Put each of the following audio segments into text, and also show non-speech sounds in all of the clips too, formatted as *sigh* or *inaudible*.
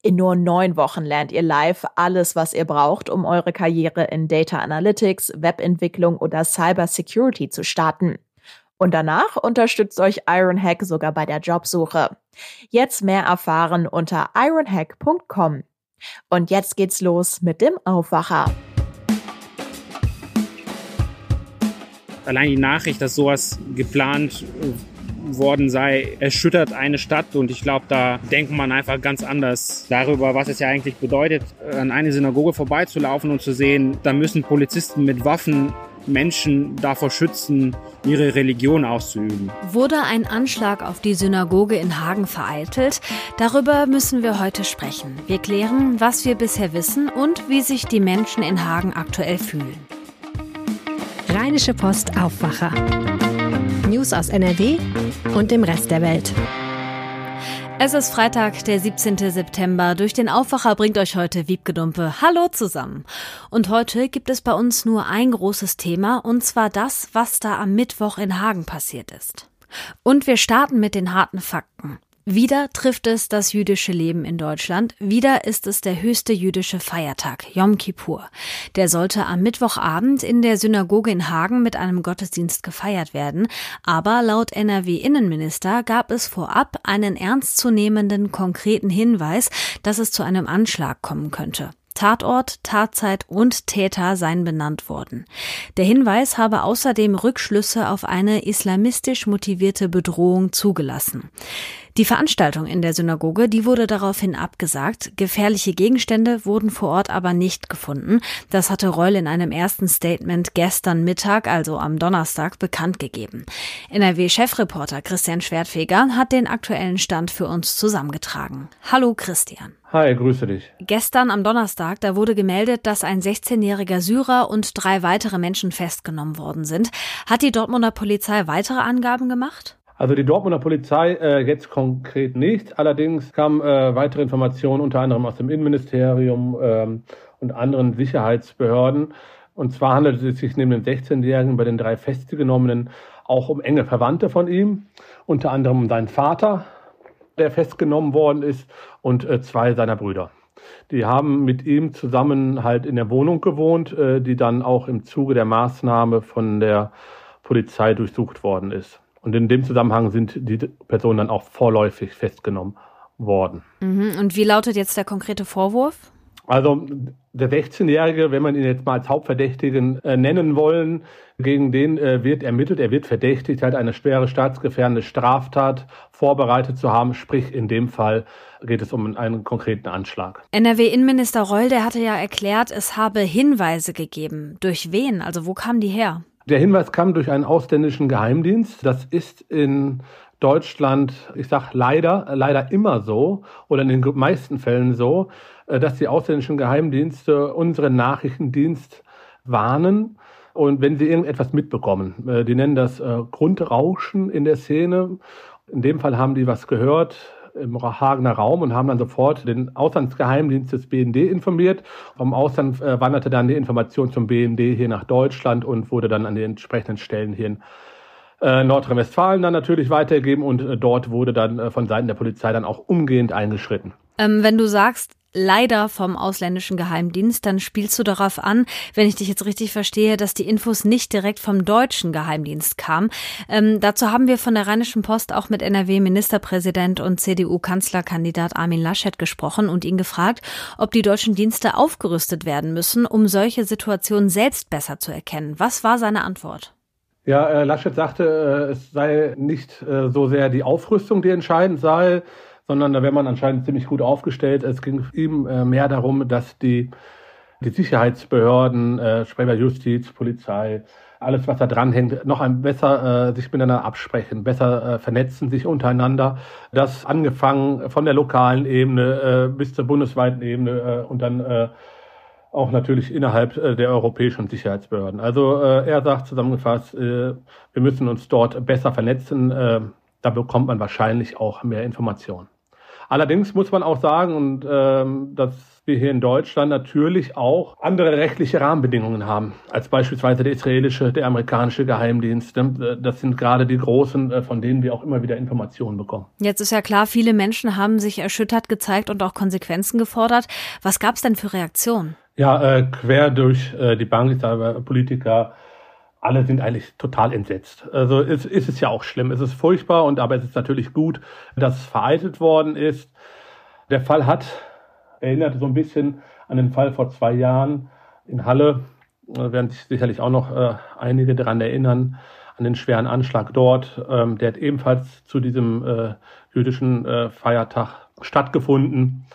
In nur neun Wochen lernt ihr live alles, was ihr braucht, um eure Karriere in Data Analytics, Webentwicklung oder Cyber Security zu starten. Und danach unterstützt euch Ironhack sogar bei der Jobsuche. Jetzt mehr erfahren unter ironhack.com. Und jetzt geht's los mit dem Aufwacher. Allein die Nachricht, dass sowas geplant worden sei, erschüttert eine Stadt. Und ich glaube, da denkt man einfach ganz anders darüber, was es ja eigentlich bedeutet, an eine Synagoge vorbeizulaufen und zu sehen, da müssen Polizisten mit Waffen Menschen davor schützen, ihre Religion auszuüben. Wurde ein Anschlag auf die Synagoge in Hagen vereitelt? Darüber müssen wir heute sprechen. Wir klären, was wir bisher wissen und wie sich die Menschen in Hagen aktuell fühlen. Rheinische Post Aufwacher. News aus NRW und dem Rest der Welt. Es ist Freitag, der 17. September. Durch den Aufwacher bringt euch heute Wiebgedumpe. Hallo zusammen. Und heute gibt es bei uns nur ein großes Thema, und zwar das, was da am Mittwoch in Hagen passiert ist. Und wir starten mit den harten Fakten. Wieder trifft es das jüdische Leben in Deutschland. Wieder ist es der höchste jüdische Feiertag, Yom Kippur. Der sollte am Mittwochabend in der Synagoge in Hagen mit einem Gottesdienst gefeiert werden. Aber laut NRW-Innenminister gab es vorab einen ernstzunehmenden konkreten Hinweis, dass es zu einem Anschlag kommen könnte. Tatort, Tatzeit und Täter seien benannt worden. Der Hinweis habe außerdem Rückschlüsse auf eine islamistisch motivierte Bedrohung zugelassen. Die Veranstaltung in der Synagoge, die wurde daraufhin abgesagt. Gefährliche Gegenstände wurden vor Ort aber nicht gefunden. Das hatte Reul in einem ersten Statement gestern Mittag, also am Donnerstag, bekannt gegeben. NRW-Chefreporter Christian Schwertfeger hat den aktuellen Stand für uns zusammengetragen. Hallo Christian. Hi, grüße dich. Gestern am Donnerstag, da wurde gemeldet, dass ein 16-jähriger Syrer und drei weitere Menschen festgenommen worden sind. Hat die Dortmunder Polizei weitere Angaben gemacht? Also die Dortmunder Polizei äh, jetzt konkret nicht. Allerdings kamen äh, weitere Informationen unter anderem aus dem Innenministerium ähm, und anderen Sicherheitsbehörden. Und zwar handelt es sich neben dem 16-Jährigen bei den drei Festgenommenen auch um enge Verwandte von ihm, unter anderem um seinen Vater, der festgenommen worden ist, und äh, zwei seiner Brüder. Die haben mit ihm zusammen halt in der Wohnung gewohnt, äh, die dann auch im Zuge der Maßnahme von der Polizei durchsucht worden ist. Und in dem Zusammenhang sind die Personen dann auch vorläufig festgenommen worden. Mhm. Und wie lautet jetzt der konkrete Vorwurf? Also der 16-Jährige, wenn man ihn jetzt mal als Hauptverdächtigen äh, nennen wollen, gegen den äh, wird ermittelt, er wird verdächtigt, hat eine schwere staatsgefährdende Straftat vorbereitet zu haben, sprich in dem Fall geht es um einen konkreten Anschlag. NRW-Innenminister Reul, der hatte ja erklärt, es habe Hinweise gegeben. Durch wen? Also wo kamen die her? Der Hinweis kam durch einen ausländischen Geheimdienst. Das ist in Deutschland, ich sag leider, leider immer so oder in den meisten Fällen so, äh, dass die ausländischen Geheimdienste unseren Nachrichtendienst warnen und wenn sie irgendetwas mitbekommen. Äh, die nennen das äh, Grundrauschen in der Szene. In dem Fall haben die was gehört, im Hagener Raum und haben dann sofort den Auslandsgeheimdienst des BND informiert. Vom Ausland äh, wanderte dann die Information zum BND hier nach Deutschland und wurde dann an den entsprechenden Stellen hier in äh, Nordrhein-Westfalen dann natürlich weitergegeben und äh, dort wurde dann äh, von Seiten der Polizei dann auch umgehend eingeschritten. Ähm, wenn du sagst, leider vom ausländischen Geheimdienst, dann spielst du darauf an, wenn ich dich jetzt richtig verstehe, dass die Infos nicht direkt vom deutschen Geheimdienst kamen. Ähm, dazu haben wir von der Rheinischen Post auch mit NRW-Ministerpräsident und CDU-Kanzlerkandidat Armin Laschet gesprochen und ihn gefragt, ob die deutschen Dienste aufgerüstet werden müssen, um solche Situationen selbst besser zu erkennen. Was war seine Antwort? Ja, äh, Laschet sagte, äh, es sei nicht äh, so sehr die Aufrüstung, die entscheidend sei, sondern da wäre man anscheinend ziemlich gut aufgestellt. Es ging ihm äh, mehr darum, dass die, die Sicherheitsbehörden, äh, Sprecher Justiz, Polizei, alles, was da dranhängt, noch ein besser äh, sich miteinander absprechen, besser äh, vernetzen sich untereinander. Das angefangen von der lokalen Ebene äh, bis zur bundesweiten Ebene äh, und dann äh, auch natürlich innerhalb äh, der europäischen Sicherheitsbehörden. Also äh, er sagt zusammengefasst, äh, wir müssen uns dort besser vernetzen. Äh, da bekommt man wahrscheinlich auch mehr Informationen. Allerdings muss man auch sagen, und ähm, dass wir hier in Deutschland natürlich auch andere rechtliche Rahmenbedingungen haben, als beispielsweise der israelische, der amerikanische Geheimdienst. Ne? Das sind gerade die großen, äh, von denen wir auch immer wieder Informationen bekommen. Jetzt ist ja klar, viele Menschen haben sich erschüttert gezeigt und auch Konsequenzen gefordert. Was gab es denn für Reaktionen? Ja, äh, quer durch äh, die Bank, Politiker, alle sind eigentlich total entsetzt. Also es ist es ja auch schlimm. Es ist furchtbar und aber es ist natürlich gut, dass es vereitelt worden ist. Der Fall hat erinnert so ein bisschen an den Fall vor zwei Jahren in Halle. Da werden sich sicherlich auch noch äh, einige daran erinnern, an den schweren Anschlag dort. Ähm, der hat ebenfalls zu diesem äh, jüdischen äh, Feiertag stattgefunden.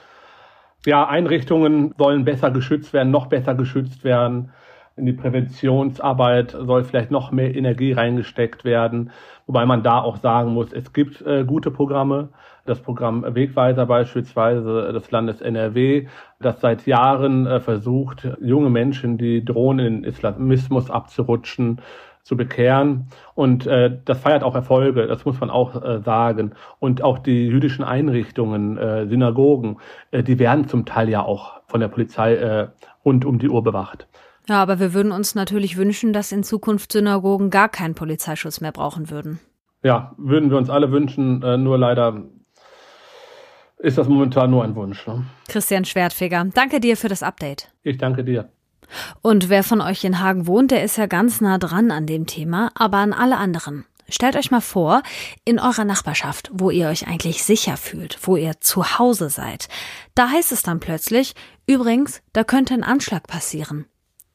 Ja, Einrichtungen sollen besser geschützt werden, noch besser geschützt werden in die Präventionsarbeit soll vielleicht noch mehr Energie reingesteckt werden, wobei man da auch sagen muss, es gibt äh, gute Programme. Das Programm Wegweiser beispielsweise des Landes NRW, das seit Jahren äh, versucht, junge Menschen, die drohen, in Islamismus abzurutschen, zu bekehren. Und äh, das feiert auch Erfolge, das muss man auch äh, sagen. Und auch die jüdischen Einrichtungen, äh, Synagogen, äh, die werden zum Teil ja auch von der Polizei äh, rund um die Uhr bewacht. Ja, aber wir würden uns natürlich wünschen, dass in Zukunft Synagogen gar keinen Polizeischutz mehr brauchen würden. Ja, würden wir uns alle wünschen, äh, nur leider ist das momentan nur ein Wunsch. Ne? Christian Schwertfeger, danke dir für das Update. Ich danke dir. Und wer von euch in Hagen wohnt, der ist ja ganz nah dran an dem Thema, aber an alle anderen. Stellt euch mal vor, in eurer Nachbarschaft, wo ihr euch eigentlich sicher fühlt, wo ihr zu Hause seid, da heißt es dann plötzlich, übrigens, da könnte ein Anschlag passieren.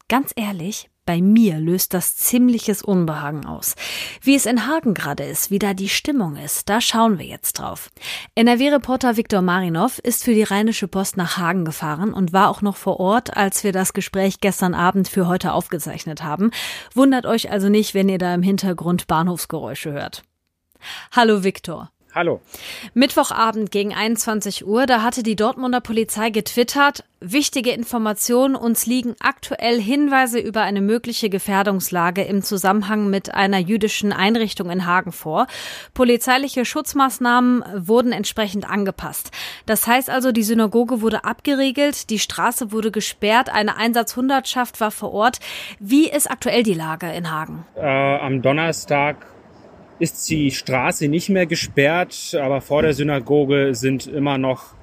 Ganz ehrlich, bei mir löst das ziemliches Unbehagen aus. Wie es in Hagen gerade ist, wie da die Stimmung ist, da schauen wir jetzt drauf. NRW-Reporter Viktor Marinov ist für die Rheinische Post nach Hagen gefahren und war auch noch vor Ort, als wir das Gespräch gestern Abend für heute aufgezeichnet haben. Wundert euch also nicht, wenn ihr da im Hintergrund Bahnhofsgeräusche hört. Hallo Viktor. Hallo. Mittwochabend gegen 21 Uhr, da hatte die Dortmunder Polizei getwittert, wichtige Informationen, uns liegen aktuell Hinweise über eine mögliche Gefährdungslage im Zusammenhang mit einer jüdischen Einrichtung in Hagen vor. Polizeiliche Schutzmaßnahmen wurden entsprechend angepasst. Das heißt also, die Synagoge wurde abgeriegelt, die Straße wurde gesperrt, eine Einsatzhundertschaft war vor Ort. Wie ist aktuell die Lage in Hagen? Äh, am Donnerstag ist die Straße nicht mehr gesperrt, aber vor der Synagoge sind immer noch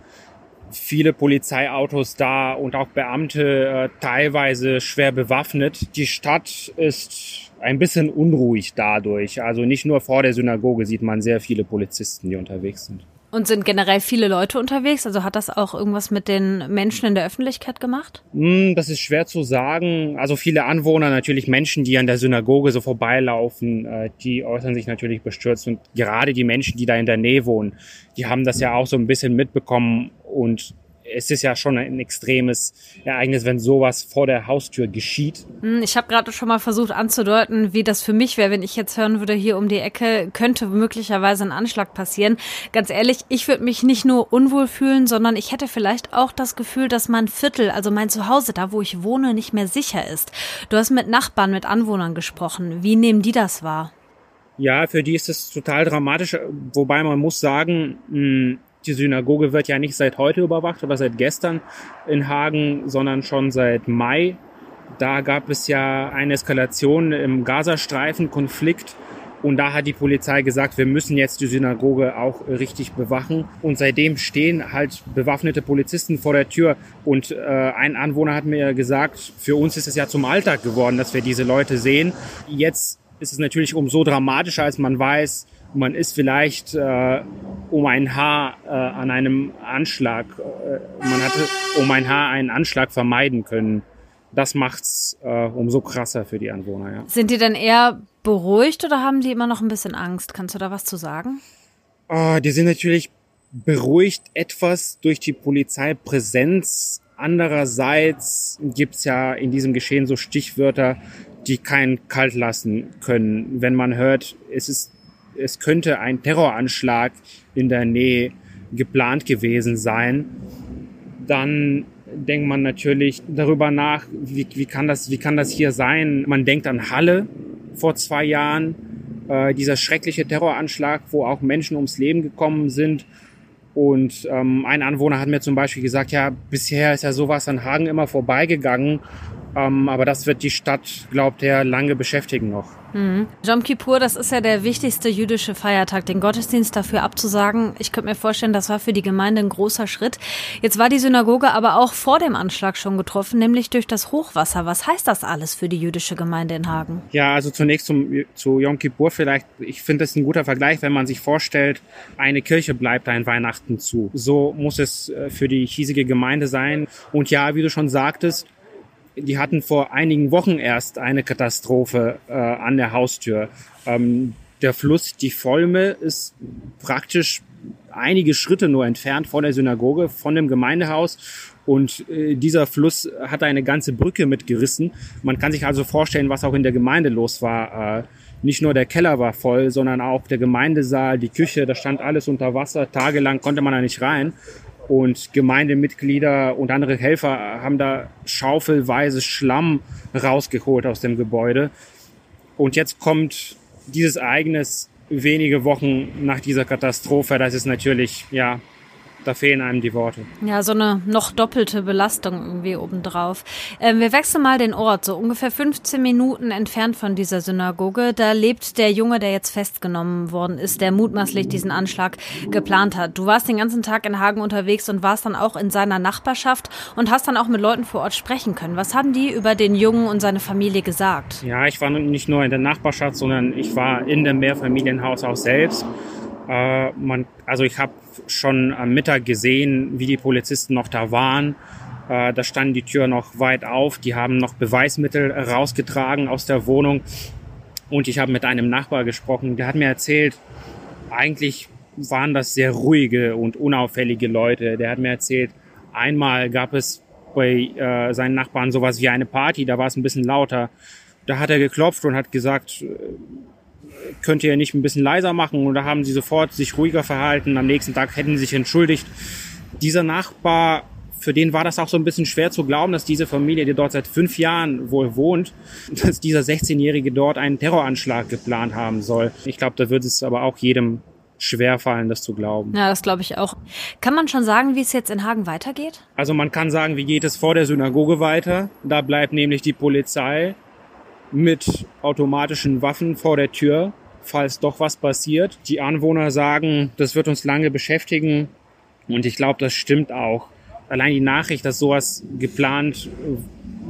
viele Polizeiautos da und auch Beamte äh, teilweise schwer bewaffnet. Die Stadt ist ein bisschen unruhig dadurch. Also nicht nur vor der Synagoge sieht man sehr viele Polizisten, die unterwegs sind. Und sind generell viele Leute unterwegs? Also hat das auch irgendwas mit den Menschen in der Öffentlichkeit gemacht? Hm, das ist schwer zu sagen. Also viele Anwohner, natürlich Menschen, die an der Synagoge so vorbeilaufen, äh, die äußern sich natürlich bestürzt. Und gerade die Menschen, die da in der Nähe wohnen, die haben das ja auch so ein bisschen mitbekommen und es ist ja schon ein extremes Ereignis, wenn sowas vor der Haustür geschieht. Hm, ich habe gerade schon mal versucht anzudeuten, wie das für mich wäre, wenn ich jetzt hören würde, hier um die Ecke könnte möglicherweise ein Anschlag passieren. Ganz ehrlich, ich würde mich nicht nur unwohl fühlen, sondern ich hätte vielleicht auch das Gefühl, dass mein Viertel, also mein Zuhause, da wo ich wohne, nicht mehr sicher ist. Du hast mit Nachbarn, mit Anwohnern gesprochen. Wie nehmen die das wahr? Ja, für die ist es total dramatisch, wobei man muss sagen, hm, die Synagoge wird ja nicht seit heute überwacht oder seit gestern in Hagen, sondern schon seit Mai. Da gab es ja eine Eskalation im Gazastreifen-Konflikt. Und da hat die Polizei gesagt, wir müssen jetzt die Synagoge auch richtig bewachen. Und seitdem stehen halt bewaffnete Polizisten vor der Tür. Und äh, ein Anwohner hat mir gesagt, für uns ist es ja zum Alltag geworden, dass wir diese Leute sehen. Jetzt ist es natürlich umso dramatischer, als man weiß, man ist vielleicht äh, um ein Haar äh, an einem Anschlag, äh, man hatte um ein Haar einen Anschlag vermeiden können. Das macht's äh, umso krasser für die Anwohner. Ja. Sind die denn eher beruhigt oder haben die immer noch ein bisschen Angst? Kannst du da was zu sagen? Oh, die sind natürlich beruhigt etwas durch die Polizeipräsenz. Andererseits gibt's ja in diesem Geschehen so Stichwörter, die keinen kalt lassen können. Wenn man hört, es ist es könnte ein Terroranschlag in der Nähe geplant gewesen sein, dann denkt man natürlich darüber nach, wie, wie, kann, das, wie kann das hier sein? Man denkt an Halle vor zwei Jahren, äh, dieser schreckliche Terroranschlag, wo auch Menschen ums Leben gekommen sind. Und ähm, ein Anwohner hat mir zum Beispiel gesagt, ja, bisher ist ja sowas an Hagen immer vorbeigegangen. Ähm, aber das wird die Stadt, glaubt er, lange beschäftigen noch. Mhm. Jom Kippur, das ist ja der wichtigste jüdische Feiertag. Den Gottesdienst dafür abzusagen, ich könnte mir vorstellen, das war für die Gemeinde ein großer Schritt. Jetzt war die Synagoge aber auch vor dem Anschlag schon getroffen, nämlich durch das Hochwasser. Was heißt das alles für die jüdische Gemeinde in Hagen? Ja, also zunächst zum, zu Yom Kippur vielleicht. Ich finde das ein guter Vergleich, wenn man sich vorstellt, eine Kirche bleibt ein Weihnachten zu. So muss es äh, für die hiesige Gemeinde sein. Und ja, wie du schon sagtest, die hatten vor einigen Wochen erst eine Katastrophe äh, an der Haustür. Ähm, der Fluss, die Volme, ist praktisch einige Schritte nur entfernt von der Synagoge, von dem Gemeindehaus. Und äh, dieser Fluss hat eine ganze Brücke mitgerissen. Man kann sich also vorstellen, was auch in der Gemeinde los war. Äh, nicht nur der Keller war voll, sondern auch der Gemeindesaal, die Küche, da stand alles unter Wasser. Tagelang konnte man da nicht rein. Und Gemeindemitglieder und andere Helfer haben da schaufelweise Schlamm rausgeholt aus dem Gebäude. Und jetzt kommt dieses Ereignis wenige Wochen nach dieser Katastrophe. Das ist natürlich, ja, da fehlen einem die Worte. Ja, so eine noch doppelte Belastung irgendwie obendrauf. Ähm, wir wechseln mal den Ort, so ungefähr 15 Minuten entfernt von dieser Synagoge. Da lebt der Junge, der jetzt festgenommen worden ist, der mutmaßlich diesen Anschlag geplant hat. Du warst den ganzen Tag in Hagen unterwegs und warst dann auch in seiner Nachbarschaft und hast dann auch mit Leuten vor Ort sprechen können. Was haben die über den Jungen und seine Familie gesagt? Ja, ich war nicht nur in der Nachbarschaft, sondern ich war in dem Mehrfamilienhaus auch selbst. Äh, man, also ich habe schon am Mittag gesehen, wie die Polizisten noch da waren. Äh, da standen die Tür noch weit auf. Die haben noch Beweismittel rausgetragen aus der Wohnung. Und ich habe mit einem Nachbar gesprochen. Der hat mir erzählt, eigentlich waren das sehr ruhige und unauffällige Leute. Der hat mir erzählt, einmal gab es bei äh, seinen Nachbarn sowas wie eine Party, da war es ein bisschen lauter. Da hat er geklopft und hat gesagt, könnt ihr nicht ein bisschen leiser machen? Und da haben sie sofort sich ruhiger verhalten. Am nächsten Tag hätten sie sich entschuldigt. Dieser Nachbar, für den war das auch so ein bisschen schwer zu glauben, dass diese Familie, die dort seit fünf Jahren wohl wohnt, *laughs* dass dieser 16-Jährige dort einen Terroranschlag geplant haben soll. Ich glaube, da wird es aber auch jedem schwer fallen, das zu glauben. Ja, das glaube ich auch. Kann man schon sagen, wie es jetzt in Hagen weitergeht? Also man kann sagen, wie geht es vor der Synagoge weiter? Da bleibt nämlich die Polizei mit automatischen Waffen vor der Tür, falls doch was passiert. Die Anwohner sagen, das wird uns lange beschäftigen und ich glaube, das stimmt auch. Allein die Nachricht, dass sowas geplant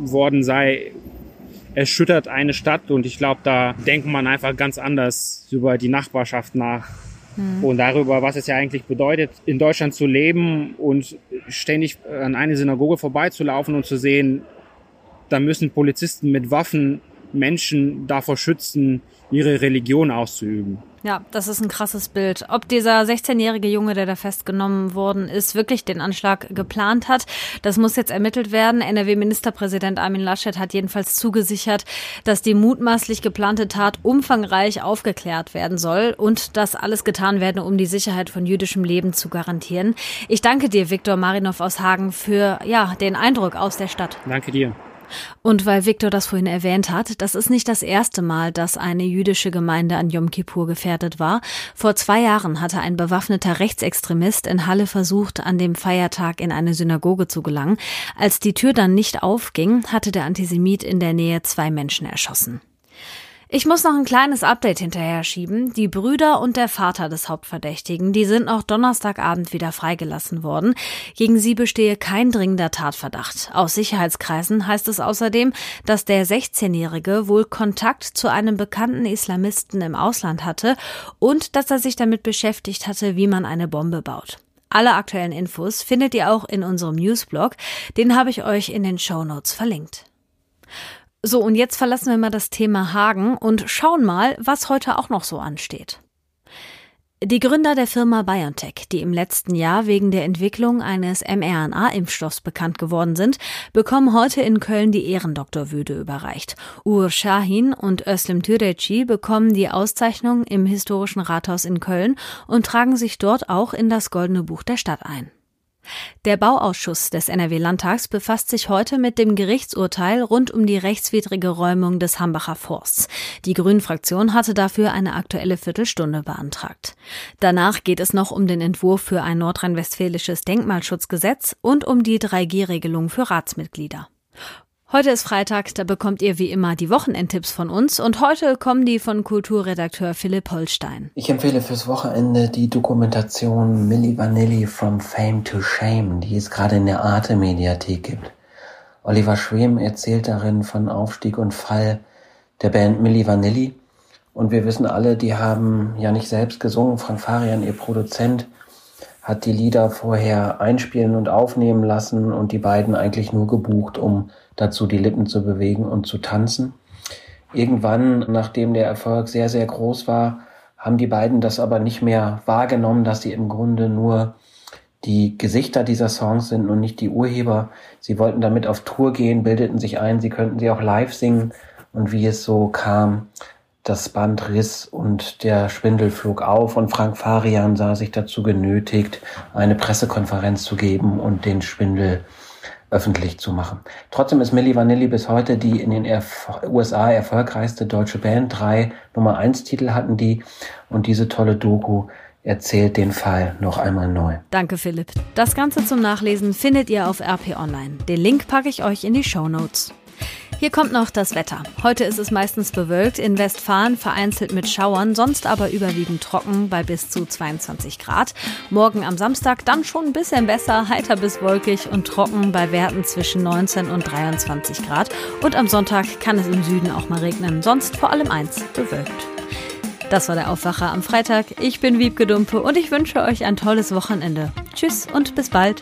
worden sei, erschüttert eine Stadt und ich glaube, da denkt man einfach ganz anders über die Nachbarschaft nach mhm. und darüber, was es ja eigentlich bedeutet, in Deutschland zu leben und ständig an eine Synagoge vorbeizulaufen und zu sehen, da müssen Polizisten mit Waffen Menschen davor schützen, ihre Religion auszuüben. Ja, das ist ein krasses Bild. Ob dieser 16-jährige Junge, der da festgenommen worden ist, wirklich den Anschlag geplant hat, das muss jetzt ermittelt werden. NRW-Ministerpräsident Armin Laschet hat jedenfalls zugesichert, dass die mutmaßlich geplante Tat umfangreich aufgeklärt werden soll und dass alles getan werde, um die Sicherheit von jüdischem Leben zu garantieren. Ich danke dir, Viktor Marinov aus Hagen, für ja, den Eindruck aus der Stadt. Danke dir. Und weil Viktor das vorhin erwähnt hat, das ist nicht das erste Mal, dass eine jüdische Gemeinde an Yom Kippur gefährdet war. Vor zwei Jahren hatte ein bewaffneter Rechtsextremist in Halle versucht, an dem Feiertag in eine Synagoge zu gelangen. Als die Tür dann nicht aufging, hatte der Antisemit in der Nähe zwei Menschen erschossen. Ich muss noch ein kleines Update hinterher schieben. Die Brüder und der Vater des Hauptverdächtigen, die sind noch Donnerstagabend wieder freigelassen worden. Gegen sie bestehe kein dringender Tatverdacht. Aus Sicherheitskreisen heißt es außerdem, dass der 16-Jährige wohl Kontakt zu einem bekannten Islamisten im Ausland hatte und dass er sich damit beschäftigt hatte, wie man eine Bombe baut. Alle aktuellen Infos findet ihr auch in unserem Newsblog. Den habe ich euch in den Show Notes verlinkt. So, und jetzt verlassen wir mal das Thema Hagen und schauen mal, was heute auch noch so ansteht. Die Gründer der Firma BioNTech, die im letzten Jahr wegen der Entwicklung eines mRNA-Impfstoffs bekannt geworden sind, bekommen heute in Köln die Ehrendoktorwürde überreicht. Ur Shahin und Özlem Türeci bekommen die Auszeichnung im historischen Rathaus in Köln und tragen sich dort auch in das Goldene Buch der Stadt ein. Der Bauausschuss des NRW-Landtags befasst sich heute mit dem Gerichtsurteil rund um die rechtswidrige Räumung des Hambacher Forsts. Die Grünen-Fraktion hatte dafür eine aktuelle Viertelstunde beantragt. Danach geht es noch um den Entwurf für ein nordrhein-westfälisches Denkmalschutzgesetz und um die 3G-Regelung für Ratsmitglieder. Heute ist Freitag, da bekommt ihr wie immer die Wochenendtipps von uns und heute kommen die von Kulturredakteur Philipp Holstein. Ich empfehle fürs Wochenende die Dokumentation Milli Vanilli from Fame to Shame, die es gerade in der Arte Mediathek gibt. Oliver Schwem erzählt darin von Aufstieg und Fall der Band Milli Vanilli und wir wissen alle, die haben ja nicht selbst gesungen. Frank Farian, ihr Produzent, hat die Lieder vorher einspielen und aufnehmen lassen und die beiden eigentlich nur gebucht, um dazu die Lippen zu bewegen und zu tanzen. Irgendwann, nachdem der Erfolg sehr, sehr groß war, haben die beiden das aber nicht mehr wahrgenommen, dass sie im Grunde nur die Gesichter dieser Songs sind und nicht die Urheber. Sie wollten damit auf Tour gehen, bildeten sich ein, sie könnten sie auch live singen. Und wie es so kam, das Band riss und der Schwindel flog auf und Frank Farian sah sich dazu genötigt, eine Pressekonferenz zu geben und den Schwindel öffentlich zu machen. Trotzdem ist Milli Vanilli bis heute die in den Erf USA erfolgreichste deutsche Band. Drei Nummer eins Titel hatten die und diese tolle Doku erzählt den Fall noch einmal neu. Danke, Philipp. Das Ganze zum Nachlesen findet ihr auf RP Online. Den Link packe ich euch in die Show Notes. Hier kommt noch das Wetter. Heute ist es meistens bewölkt, in Westfalen vereinzelt mit Schauern, sonst aber überwiegend trocken bei bis zu 22 Grad. Morgen am Samstag dann schon ein bisschen besser, heiter bis wolkig und trocken bei Werten zwischen 19 und 23 Grad. Und am Sonntag kann es im Süden auch mal regnen, sonst vor allem eins, bewölkt. Das war der Aufwacher am Freitag. Ich bin Wiebke Dumpe und ich wünsche euch ein tolles Wochenende. Tschüss und bis bald.